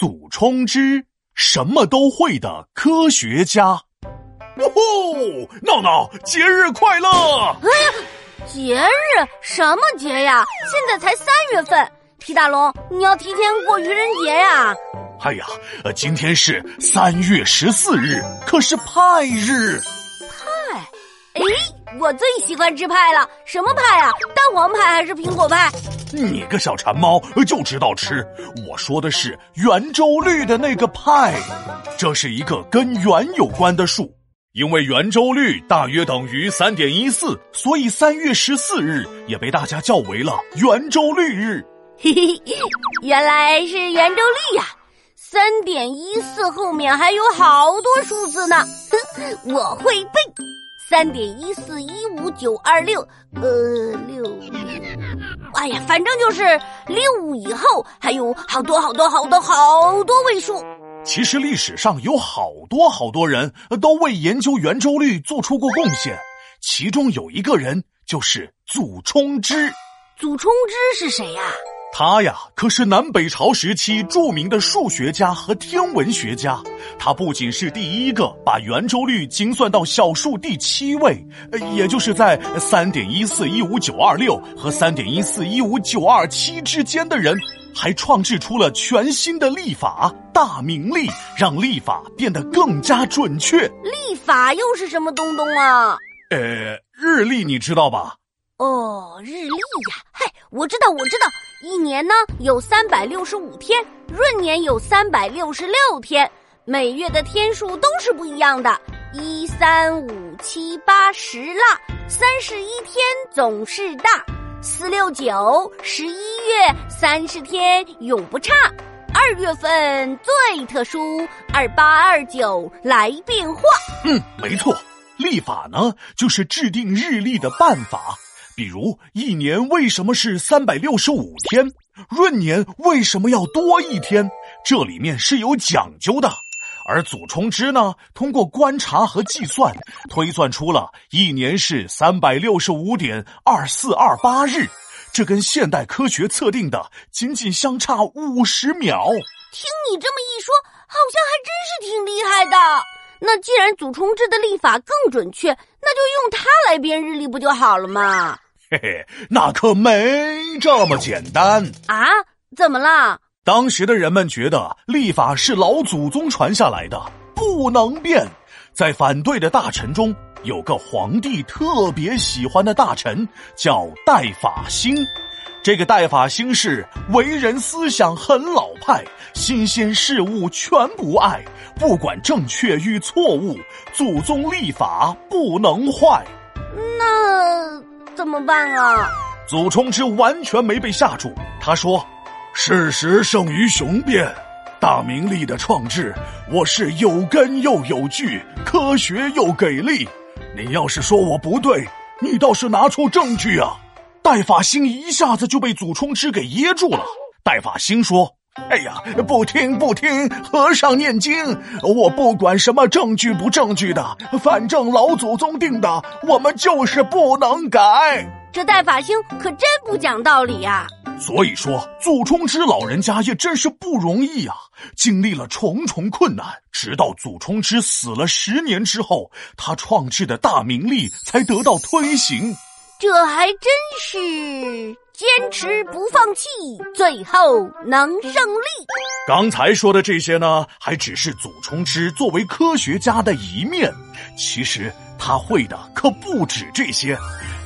祖冲之，什么都会的科学家。哦吼，闹闹，节日快乐！哎呀，节日什么节呀？现在才三月份，皮大龙，你要提前过愚人节呀？哎呀，今天是三月十四日，可是派日。派？哎，我最喜欢吃派了。什么派啊？蛋黄派还是苹果派？你个小馋猫就知道吃！我说的是圆周率的那个派，这是一个跟圆有关的数。因为圆周率大约等于三点一四，所以三月十四日也被大家叫为了圆周率日。嘿嘿，原来是圆周率呀！三点一四后面还有好多数字呢，哼，我会背。三点一四一五九二六，呃，六，哎呀，反正就是六以后还有好多好多好多好多位数。其实历史上有好多好多人都为研究圆周率做出过贡献，其中有一个人就是祖冲之。祖冲之是谁呀？他呀，可是南北朝时期著名的数学家和天文学家。他不仅是第一个把圆周率精算到小数第七位，也就是在三点一四一五九二六和三点一四一五九二七之间的人，还创制出了全新的历法——大明历，让历法变得更加准确。历法又是什么东东啊？呃，日历你知道吧？哦，日历呀，嗨，我知道，我知道，一年呢有三百六十五天，闰年有三百六十六天，每月的天数都是不一样的，一三五七八十啦，三十一天总是大，四六九十一月三十天永不差，二月份最特殊，二八二九来变化。嗯，没错，历法呢就是制定日历的办法。比如，一年为什么是三百六十五天？闰年为什么要多一天？这里面是有讲究的。而祖冲之呢，通过观察和计算，推算出了一年是三百六十五点二四二八日，这跟现代科学测定的仅仅相差五十秒。听你这么一说，好像还真是挺厉害的。那既然祖冲之的历法更准确，那就用它来编日历不就好了吗？嘿嘿，那可没这么简单啊！怎么了？当时的人们觉得历法是老祖宗传下来的，不能变。在反对的大臣中，有个皇帝特别喜欢的大臣，叫戴法兴。这个戴法兴是为人思想很老派，新鲜事物全不爱，不管正确与错误，祖宗立法不能坏。那。怎么办啊？祖冲之完全没被吓住。他说：“事实胜于雄辩，大明历的创制，我是有根又有据，科学又给力。你要是说我不对，你倒是拿出证据啊！”戴法兴一下子就被祖冲之给噎住了。戴法兴说。哎呀，不听不听，和尚念经。我不管什么证据不证据的，反正老祖宗定的，我们就是不能改。这戴法兴可真不讲道理呀！所以说，祖冲之老人家也真是不容易啊，经历了重重困难，直到祖冲之死了十年之后，他创制的大明历才得到推行。这还真是。坚持不放弃，最后能胜利。刚才说的这些呢，还只是祖冲之作为科学家的一面。其实他会的可不止这些，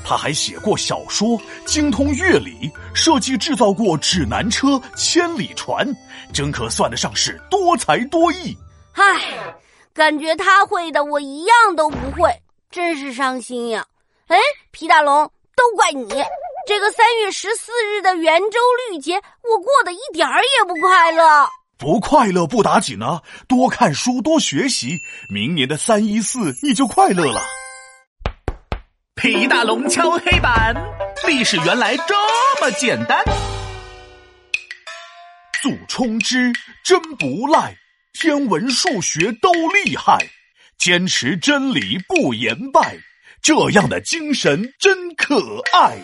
他还写过小说，精通乐理，设计制造过指南车、千里船，真可算得上是多才多艺。唉，感觉他会的，我一样都不会，真是伤心呀。哎，皮大龙，都怪你。这个三月十四日的圆周率节，我过得一点儿也不快乐。不快乐不打紧呢，多看书，多学习，明年的三一四你就快乐了。皮大龙敲黑板，历史原来这么简单。祖冲之真不赖，天文数学都厉害，坚持真理不言败，这样的精神真可爱。